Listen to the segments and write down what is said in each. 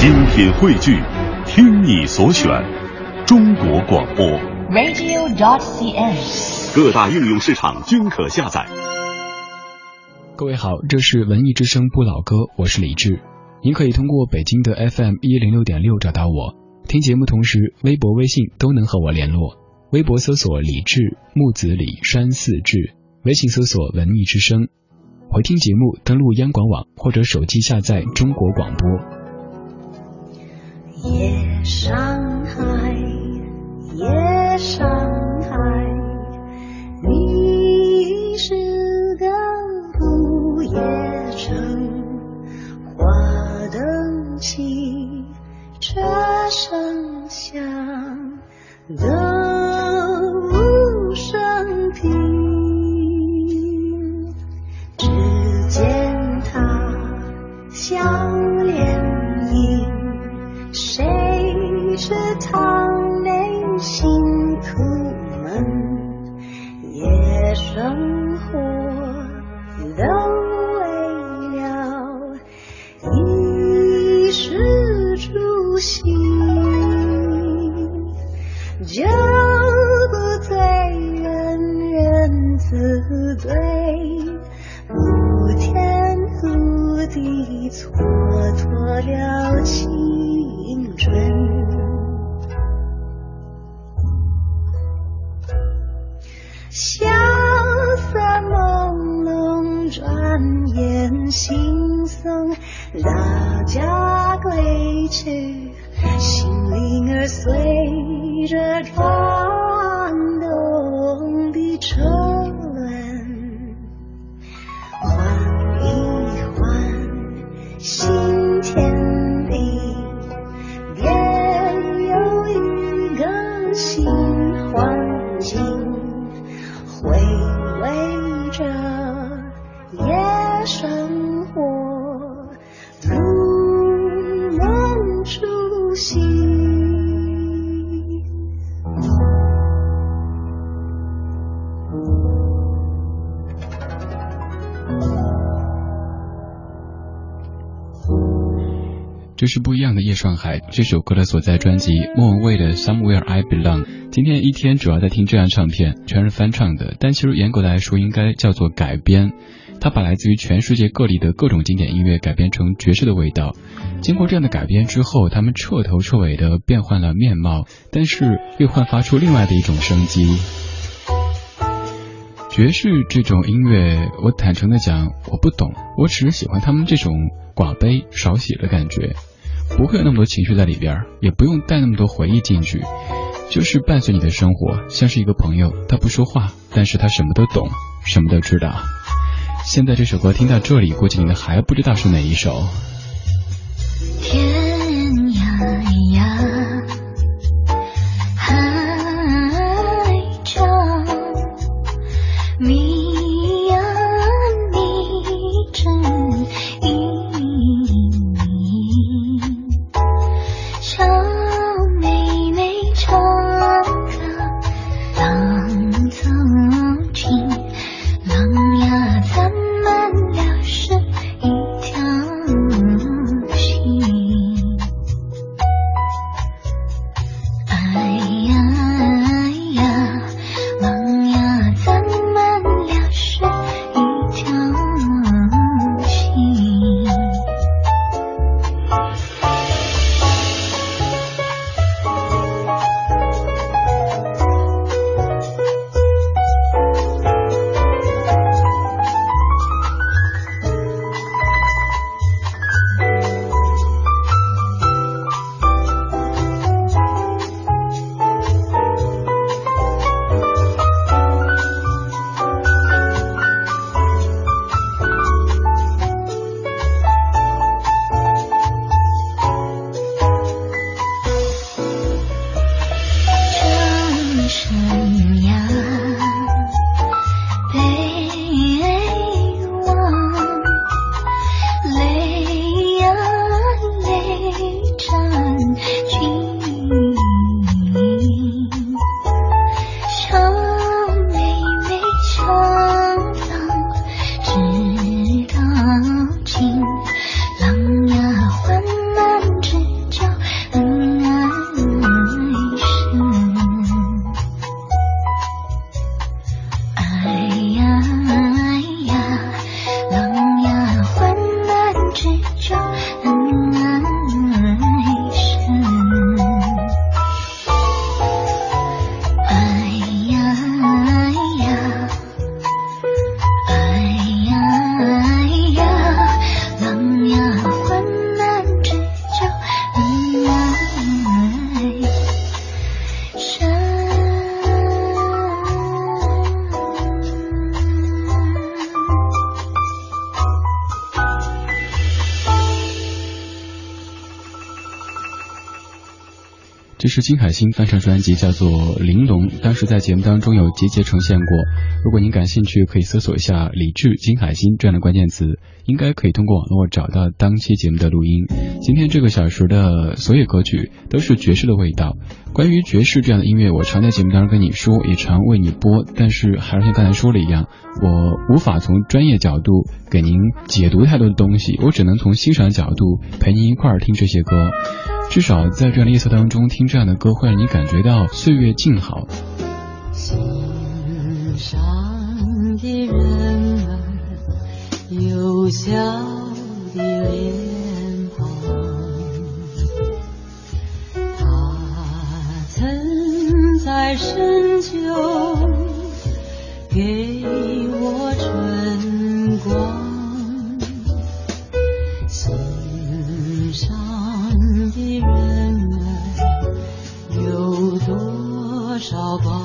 精品汇聚，听你所选，中国广播。radio.dot.cn，。各大应用市场均可下载。各位好，这是文艺之声不老歌，我是李志。您可以通过北京的 FM 一零六点六找到我，听节目同时，微博、微信都能和我联络。微博搜索李志，木子李，山寺志；微信搜索文艺之声。回听节目，登录央广网或者手机下载中国广播。夜上海，夜上海，你是个不夜城，花灯起，车声响，去，心灵儿随着是不一样的夜上海。这首歌的所在专辑莫文蔚的《Somewhere I Belong》。今天一天主要在听这张唱片，全是翻唱的，但其实严格来说应该叫做改编。它把来自于全世界各地的各种经典音乐改编成爵士的味道。经过这样的改编之后，他们彻头彻尾的变换了面貌，但是又焕发出另外的一种生机。爵士这种音乐，我坦诚的讲，我不懂，我只是喜欢他们这种寡悲少喜的感觉。不会有那么多情绪在里边，也不用带那么多回忆进去，就是伴随你的生活，像是一个朋友，他不说话，但是他什么都懂，什么都知道。现在这首歌听到这里，估计你们还不知道是哪一首。是金海心翻唱专辑，叫做《玲珑》，当时在节目当中有节节呈现过。如果您感兴趣，可以搜索一下“李志、金海心”这样的关键词，应该可以通过网络找到当期节目的录音。今天这个小时的所有歌曲都是爵士的味道。关于爵士这样的音乐，我常在节目当中跟你说，也常为你播，但是还是像刚才说了一样，我无法从专业角度给您解读太多的东西，我只能从欣赏角度陪您一块儿听这些歌。至少在这样的夜色当中听这样的歌，会让你感觉到岁月静好。心上的人儿有笑的脸庞，他曾在深秋给少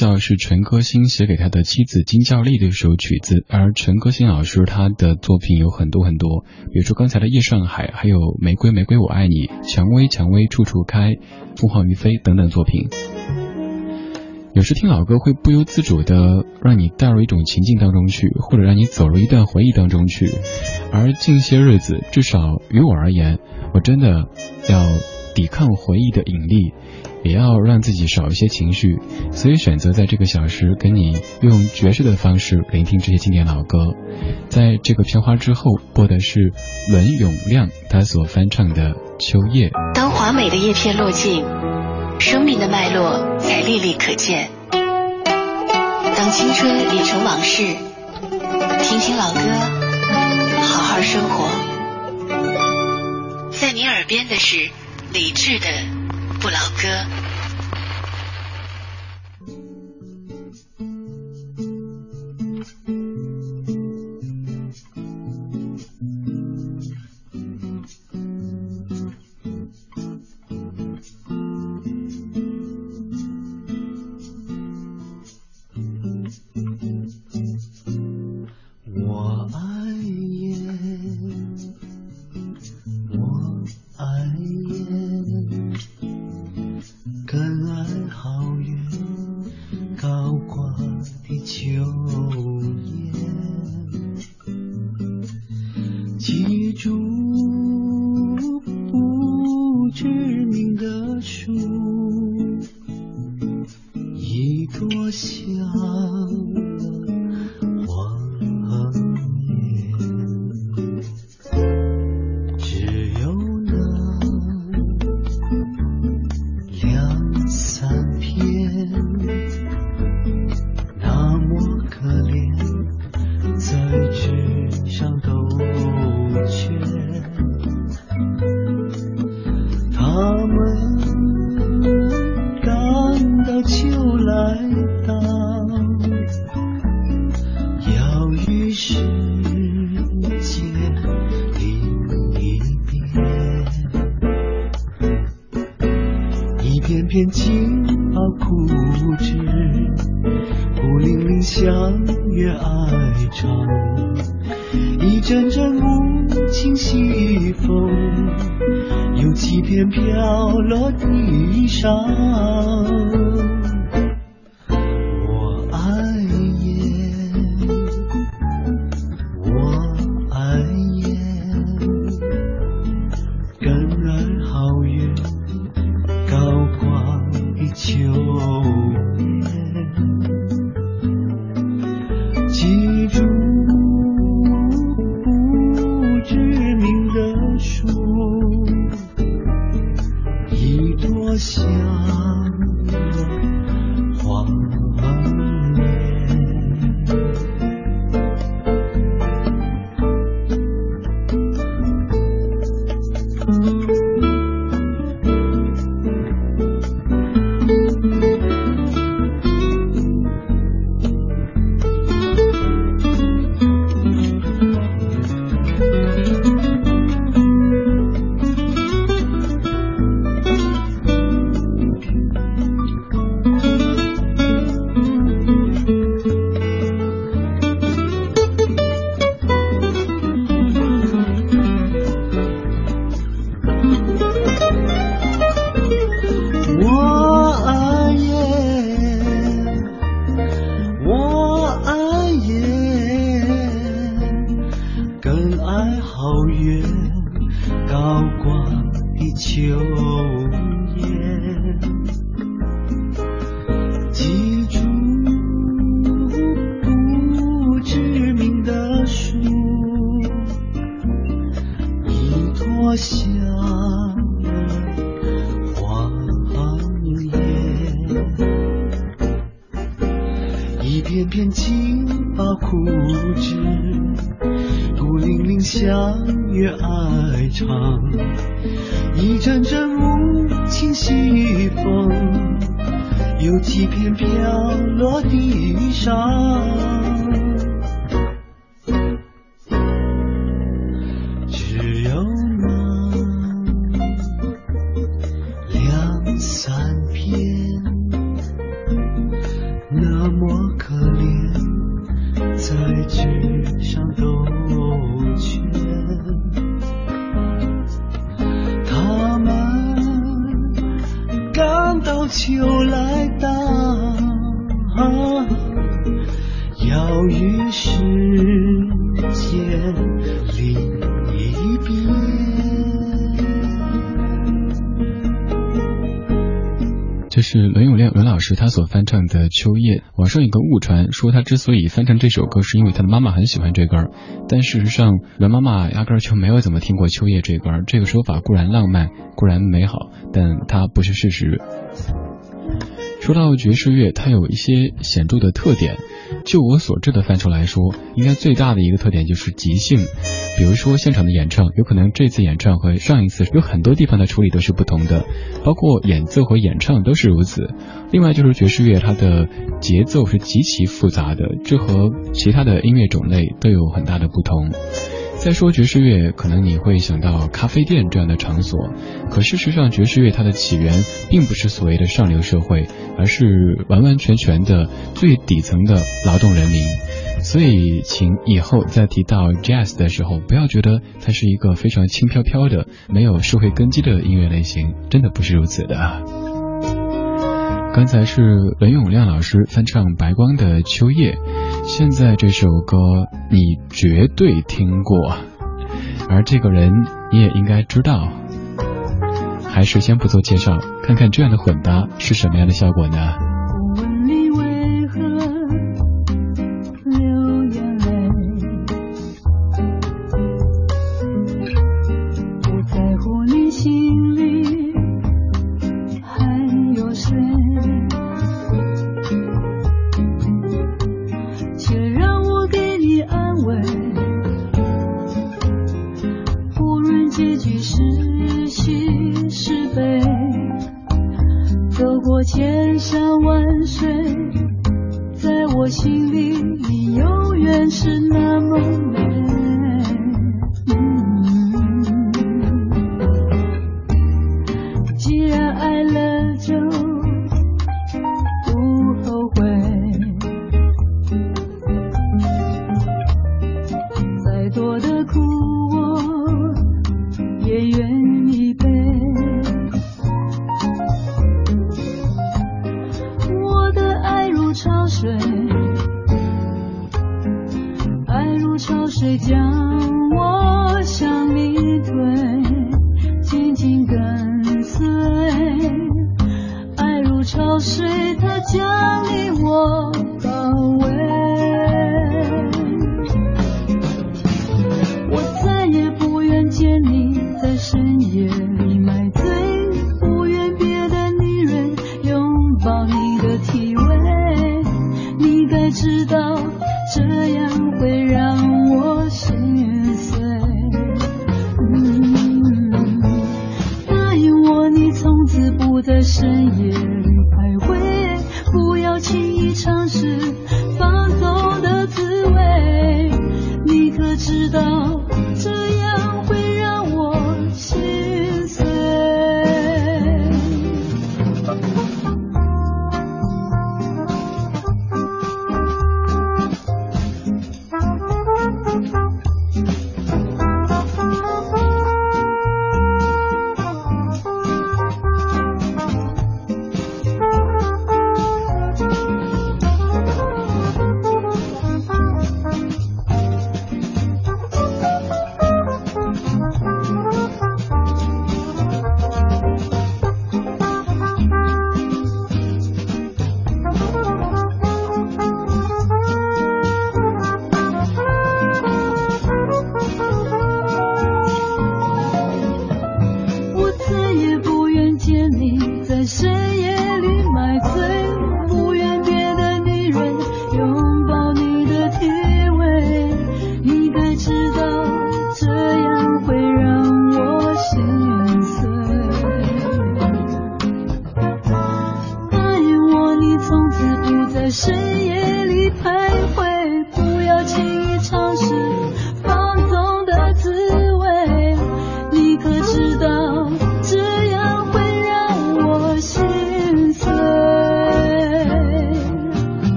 笑是陈歌辛写给他的妻子金教丽的一首曲子，而陈歌辛老师他的作品有很多很多，比如说刚才的《夜上海》，还有《玫瑰玫瑰我爱你》，《蔷薇蔷薇处处开》，《凤凰于飞》等等作品。有时听老歌会不由自主的让你带入一种情境当中去，或者让你走入一段回忆当中去。而近些日子，至少于我而言，我真的要抵抗回忆的引力。也要让自己少一些情绪，所以选择在这个小时跟你用爵士的方式聆听这些经典老歌。在这个片花之后播的是伦永亮他所翻唱的《秋叶》。当华美的叶片落尽，生命的脉络才历历可见。当青春已成往事，听听老歌，好好生活。在你耳边的是理智的不老歌。到秋来。千另一边。这是伦永亮伦老师他所翻唱的《秋夜》。网上有个误传，说他之所以翻唱这首歌，是因为他的妈妈很喜欢这歌儿。但事实上，伦妈妈压根儿就没有怎么听过《秋夜》这歌儿。这个说法固然浪漫，固然美好，但它不是事实。说到爵士乐，它有一些显著的特点。就我所知的范畴来说，应该最大的一个特点就是即兴。比如说现场的演唱，有可能这次演唱和上一次有很多地方的处理都是不同的，包括演奏和演唱都是如此。另外就是爵士乐，它的节奏是极其复杂的，这和其他的音乐种类都有很大的不同。再说爵士乐，可能你会想到咖啡店这样的场所，可事实上，爵士乐它的起源并不是所谓的上流社会，而是完完全全的最底层的劳动人民。所以，请以后在提到 jazz 的时候，不要觉得它是一个非常轻飘飘的、没有社会根基的音乐类型，真的不是如此的。刚才是文永亮老师翻唱白光的《秋叶》。现在这首歌你绝对听过，而这个人你也应该知道。还是先不做介绍，看看这样的混搭是什么样的效果呢？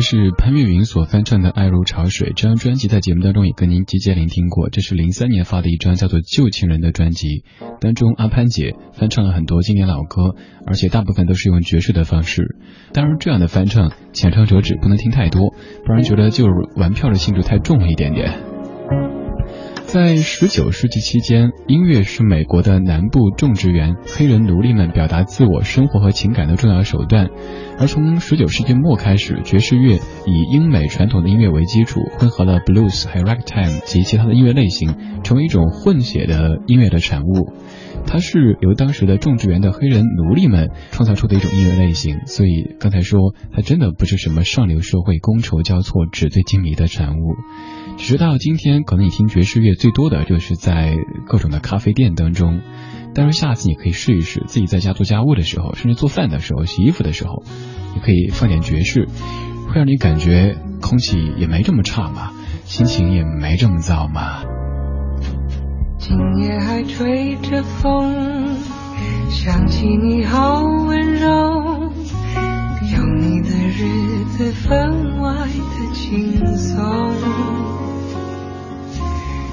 这是潘粤云所翻唱的《爱如潮水》这张专辑，在节目当中也跟您集结聆听过。这是零三年发的一张叫做《旧情人》的专辑，当中阿潘姐翻唱了很多经典老歌，而且大部分都是用爵士的方式。当然，这样的翻唱浅尝辄止，不能听太多，不然觉得就是玩票的性质太重了一点点。在十九世纪期间，音乐是美国的南部种植园黑人奴隶们表达自我生活和情感的重要手段。而从十九世纪末开始，爵士乐以英美传统的音乐为基础，混合了 blues 还有 ragtime 及其他的音乐类型，成为一种混血的音乐的产物。它是由当时的种植园的黑人奴隶们创造出的一种音乐类型，所以刚才说它真的不是什么上流社会觥筹交错、纸醉金迷的产物。直到今天，可能你听爵士乐最多的就是在各种的咖啡店当中。但是下次你可以试一试，自己在家做家务的时候，甚至做饭的时候、洗衣服的时候，你可以放点爵士，会让你感觉空气也没这么差嘛，心情也没这么糟嘛。今夜还吹着风，想起你好温柔，有你的日子分外的轻松，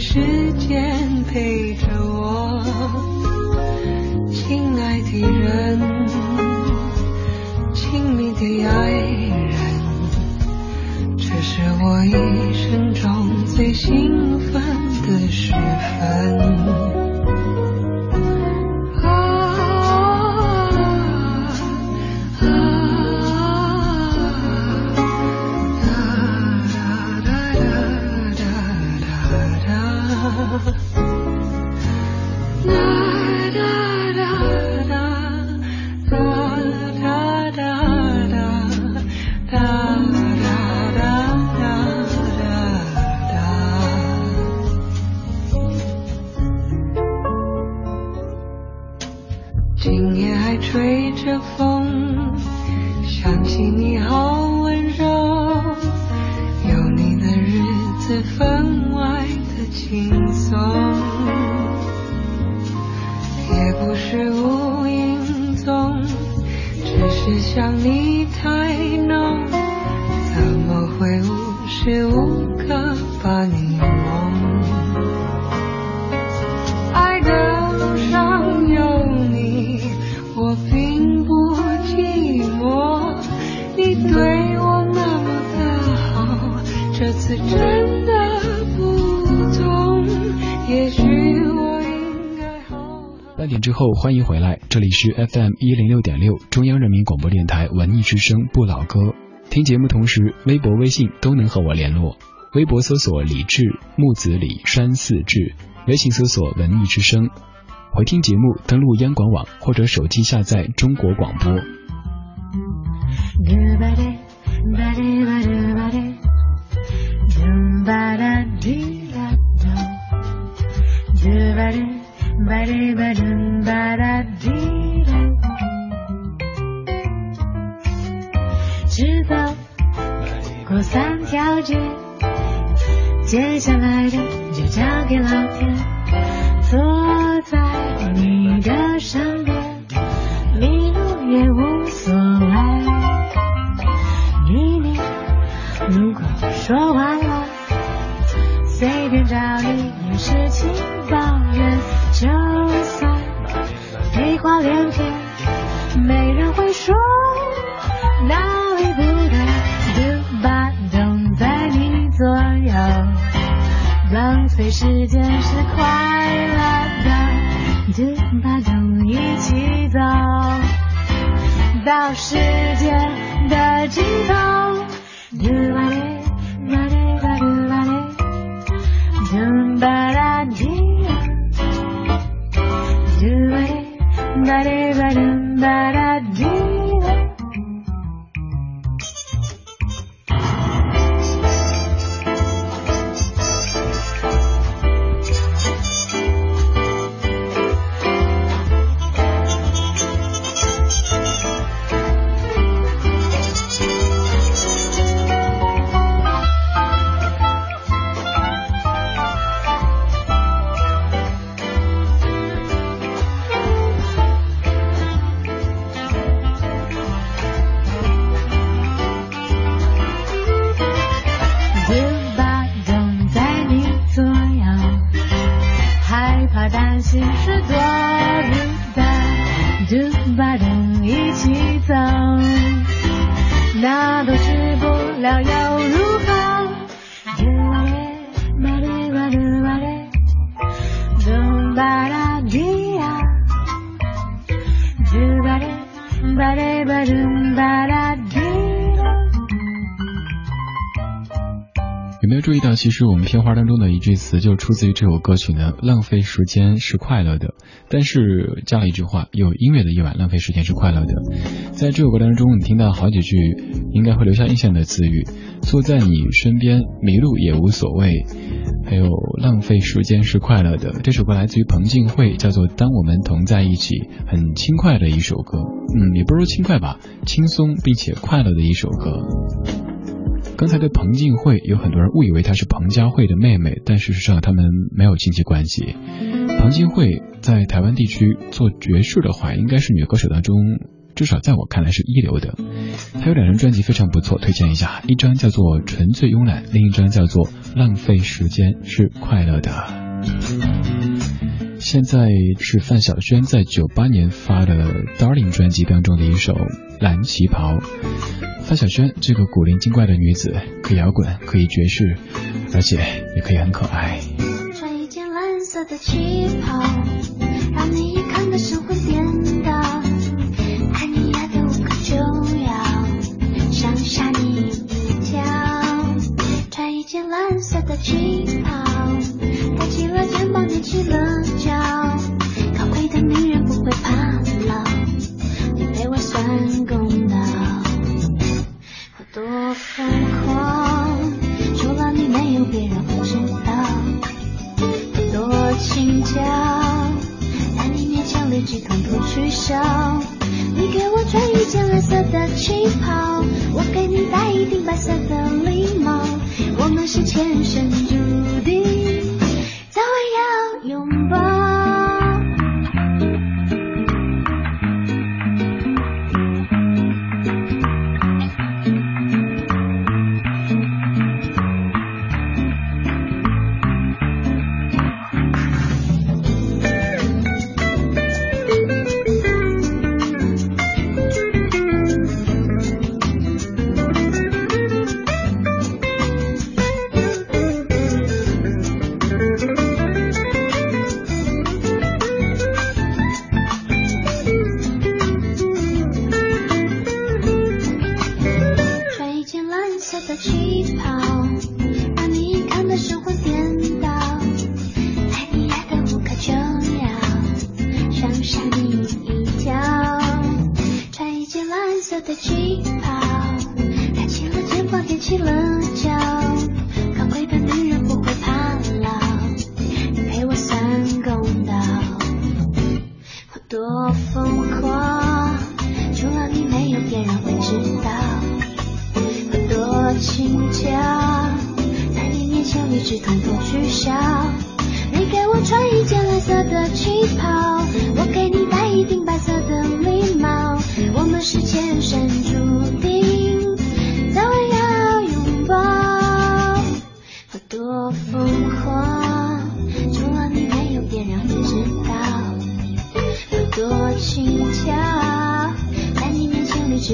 时间陪着这次真的不同。也许我应该好好。半点之后，欢迎回来，这里是 FM 一零六点六，中央人民广播电台文艺之声不老歌。听节目同时，微博、微信都能和我联络。微博搜索李志木子李山寺志，微信搜索文艺之声。回听节目，登录央广网或者手机下载中国广播。Ba-da-dee-da-da. 直走过三条街，接下来的就交给老天。坐在你的身边，迷路也无所谓。秘密如果说完了，随便找你有事情话连篇，没人会说哪里不对。就把动在你左右，浪费时间是快乐的，就把动一起走。到世界的尽头。嘟吧嘞，吧嘞吧嘟吧嘞，嘟吧啦滴，रे वरम्बराध्य 片花当中的一句词就出自于这首歌曲呢？浪费时间是快乐的，但是加了一句话：有音乐的夜晚，浪费时间是快乐的。在这首歌当中，你听到好几句应该会留下印象的词语：坐在你身边，迷路也无所谓。还有浪费时间是快乐的。这首歌来自于彭靖惠，叫做《当我们同在一起》，很轻快的一首歌。嗯，也不如轻快吧，轻松并且快乐的一首歌。刚才的彭靖惠，有很多人误以为她是彭佳慧的妹妹，但事实上他们没有亲戚关系。彭靖惠在台湾地区做爵士的话，应该是女歌手当中，至少在我看来是一流的。她有两张专辑非常不错，推荐一下，一张叫做《纯粹慵懒》，另一张叫做《浪费时间是快乐的》。现在是范晓萱在九八年发的《Darling》专辑当中的一首《蓝旗袍》。范晓萱这个古灵精怪的女子，可以摇滚，可以爵士，而且也可以很可爱。穿一件蓝色的旗袍，让你一看的神魂颠倒。爱你爱的无可救药，想吓你一跳。穿一件蓝色的旗袍，抬起了肩膀，踮起了脚。高贵的女人不会怕老，你陪我算公道。多疯狂，除了你没有别人会知道。多轻巧，在你面前立即统统取消。你给我穿一件蓝色的旗袍，我给你戴一顶白色的礼帽。我们是前生注定，早晚要拥抱。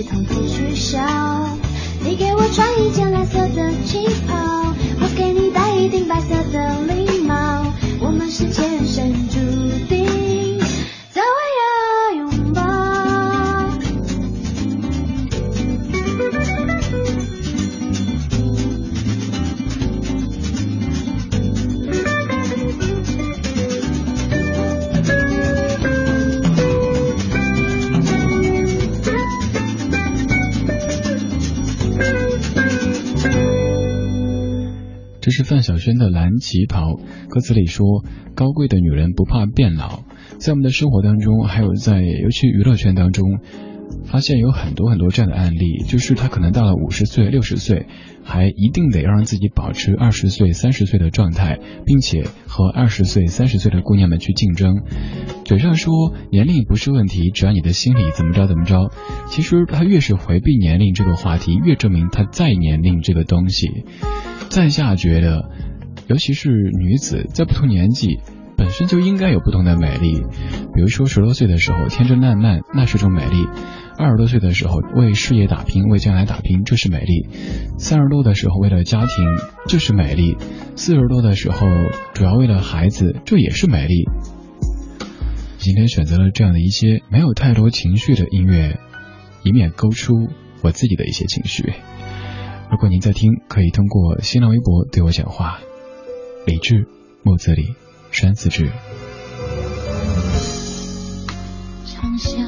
统统取消。你给我穿一件蓝色的旗袍，我给你戴一顶白色的礼帽。我们是范晓萱的《蓝旗袍》，歌词里说：“高贵的女人不怕变老。”在我们的生活当中，还有在尤其娱乐圈当中。发现有很多很多这样的案例，就是她可能到了五十岁、六十岁，还一定得让自己保持二十岁、三十岁的状态，并且和二十岁、三十岁的姑娘们去竞争。嘴上说年龄不是问题，只要你的心里怎么着怎么着。其实她越是回避年龄这个话题，越证明她在年龄这个东西。在下觉得，尤其是女子在不同年纪。本身就应该有不同的美丽，比如说十多岁的时候天真烂漫，那是种美丽；二十多岁的时候为事业打拼，为将来打拼，这是美丽；三十多的时候为了家庭，这是美丽；四十多的时候主要为了孩子，这也是美丽。今天选择了这样的一些没有太多情绪的音乐，以免勾出我自己的一些情绪。如果您在听，可以通过新浪微博对我讲话。李志，木子李。山子志。长相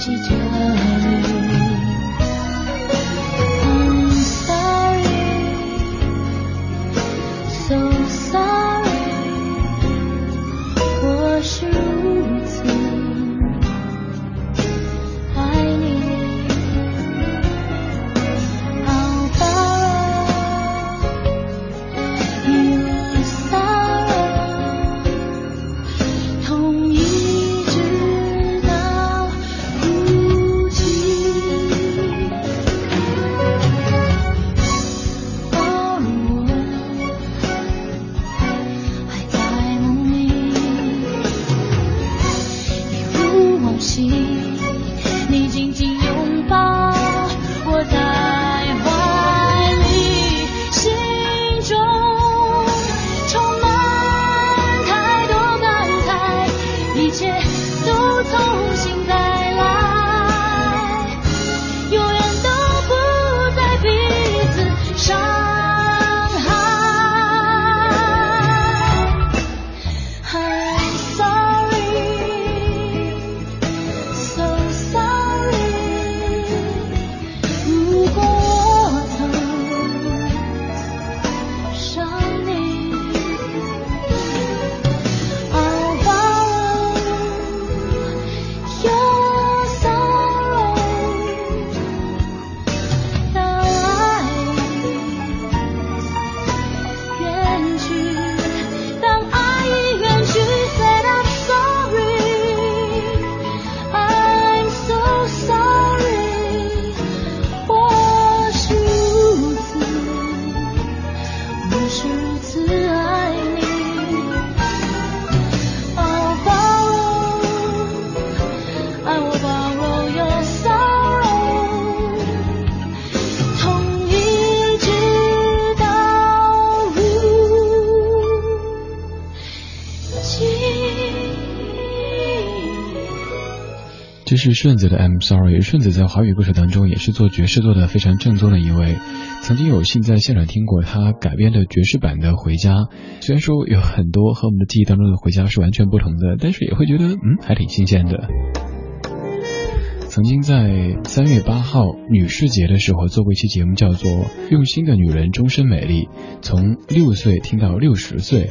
2020. 是顺子的 I'm Sorry。顺子在华语歌手当中也是做爵士做的非常正宗的一位。曾经有幸在现场听过他改编的爵士版的《回家》，虽然说有很多和我们的记忆当中的《回家》是完全不同的，但是也会觉得嗯还挺新鲜的。曾经在三月八号女士节的时候做过一期节目，叫做《用心的女人终身美丽》，从六岁听到六十岁。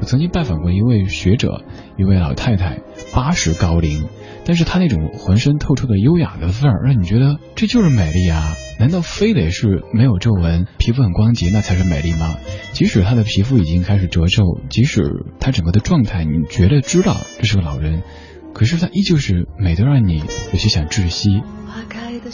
我曾经拜访过一位学者，一位老太太，八十高龄，但是她那种浑身透出的优雅的范儿，让你觉得这就是美丽啊！难道非得是没有皱纹、皮肤很光洁那才是美丽吗？即使她的皮肤已经开始褶皱，即使她整个的状态，你觉得知道这是个老人。可是它依旧是美得让你有些想窒息。花开的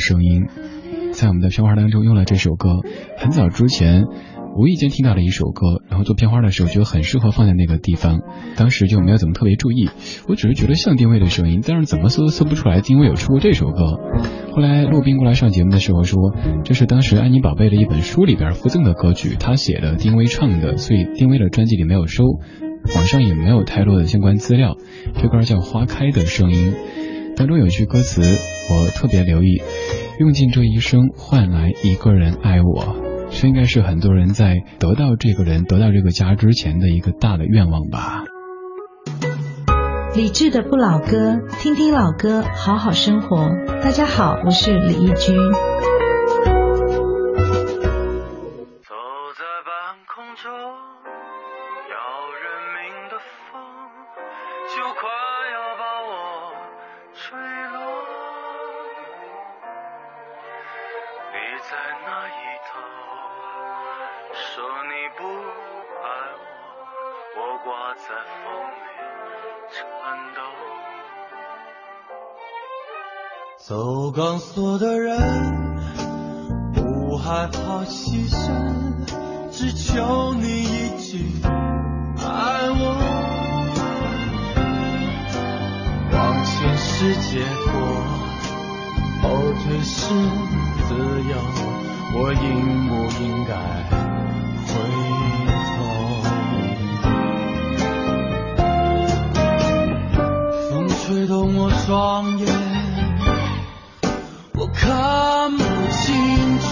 声音，在我们的片花当中用了这首歌。很早之前，无意间听到了一首歌，然后做片花的时候觉得很适合放在那个地方，当时就没有怎么特别注意，我只是觉得像丁薇的声音，但是怎么搜都搜不出来丁薇有出过这首歌。后来骆宾过来上节目的时候说，这是当时安妮宝贝的一本书里边附赠的歌曲，他写的，丁薇唱的，所以丁薇的专辑里没有收，网上也没有太多的相关资料。这歌叫《花开的声音》，当中有句歌词我特别留意，用尽这一生换来一个人爱我，这应该是很多人在得到这个人、得到这个家之前的一个大的愿望吧。理智的不老歌，听听老歌，好好生活。大家好，我是李义君。走钢索的人，不害怕牺牲，只求你一句爱我。往前是结果，后退是自由，我应不应该回头？风吹动我双眼。看不清楚，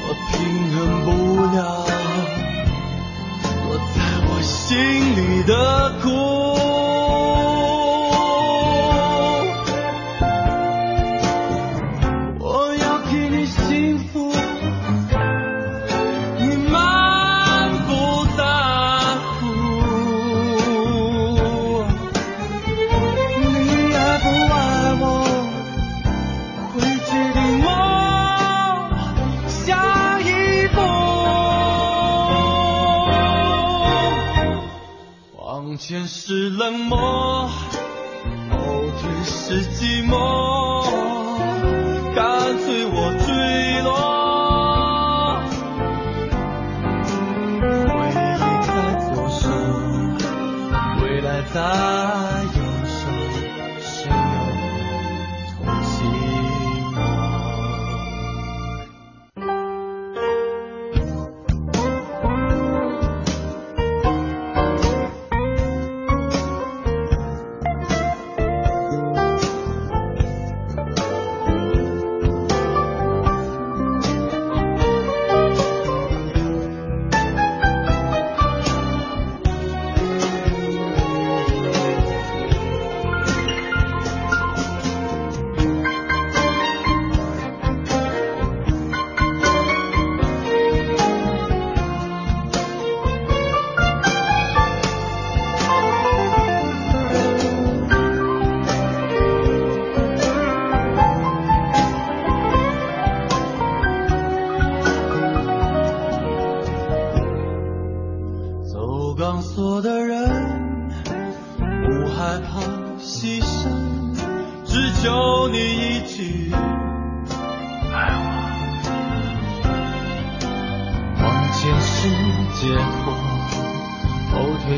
我平衡不了躲在我心里的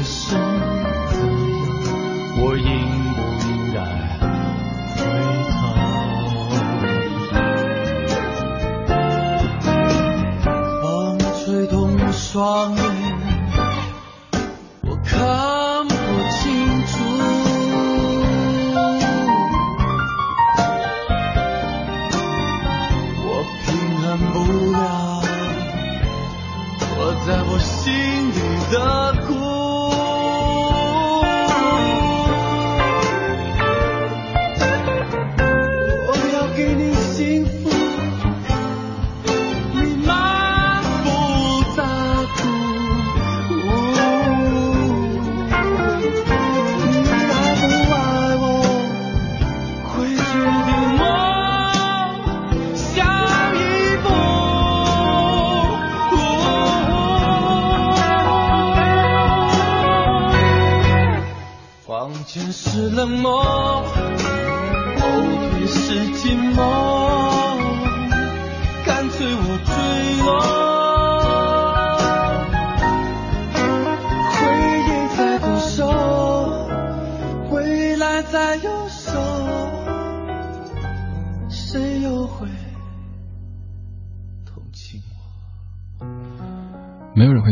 是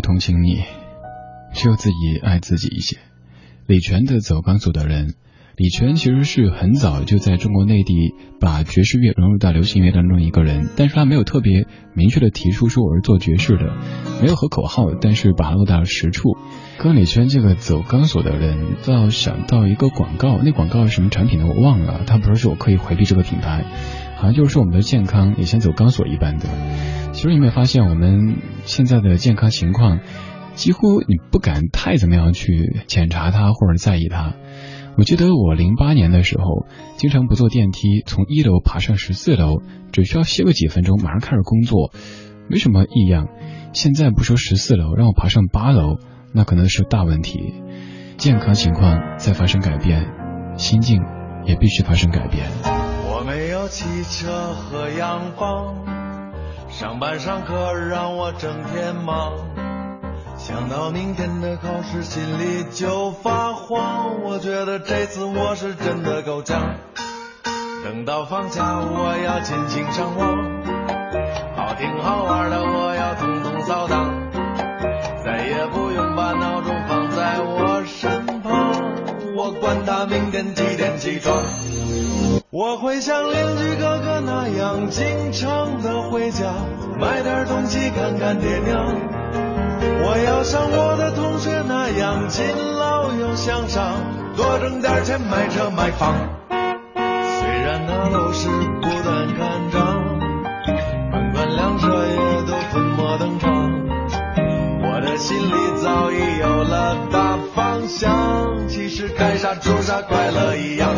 同情你，只有自己爱自己一些。李泉的《走钢索的人》，李泉其实是很早就在中国内地把爵士乐融入到流行乐当中一个人，但是他没有特别明确的提出说我是做爵士的，没有和口号，但是把它落到了实处。跟李泉这个走钢索的人，倒想到一个广告，那广告是什么产品呢？我忘了，他不是说我刻意回避这个品牌，好像就是说我们的健康也像走钢索一般的。其实你有没有发现，我们现在的健康情况？几乎你不敢太怎么样去检查它或者在意它。我记得我零八年的时候，经常不坐电梯，从一楼爬上十四楼，只需要歇个几分钟，马上开始工作，没什么异样。现在不说十四楼，让我爬上八楼，那可能是大问题。健康情况在发生改变，心境也必须发生改变。汽车和阳光，上班上课让我整天忙。想到明天的考试，心里就发慌。我觉得这次我是真的够呛。等到放假，我要尽情上网，好听好玩的我我会像邻居哥哥那样经常的回家，买点东西看看爹娘。我要像我的同学那样勤劳又向上，多挣点钱买车买房。虽然那都是不断看涨，滚滚两者也都粉墨登场。我的心里早已有了大方向，其实该啥做啥，快乐一样。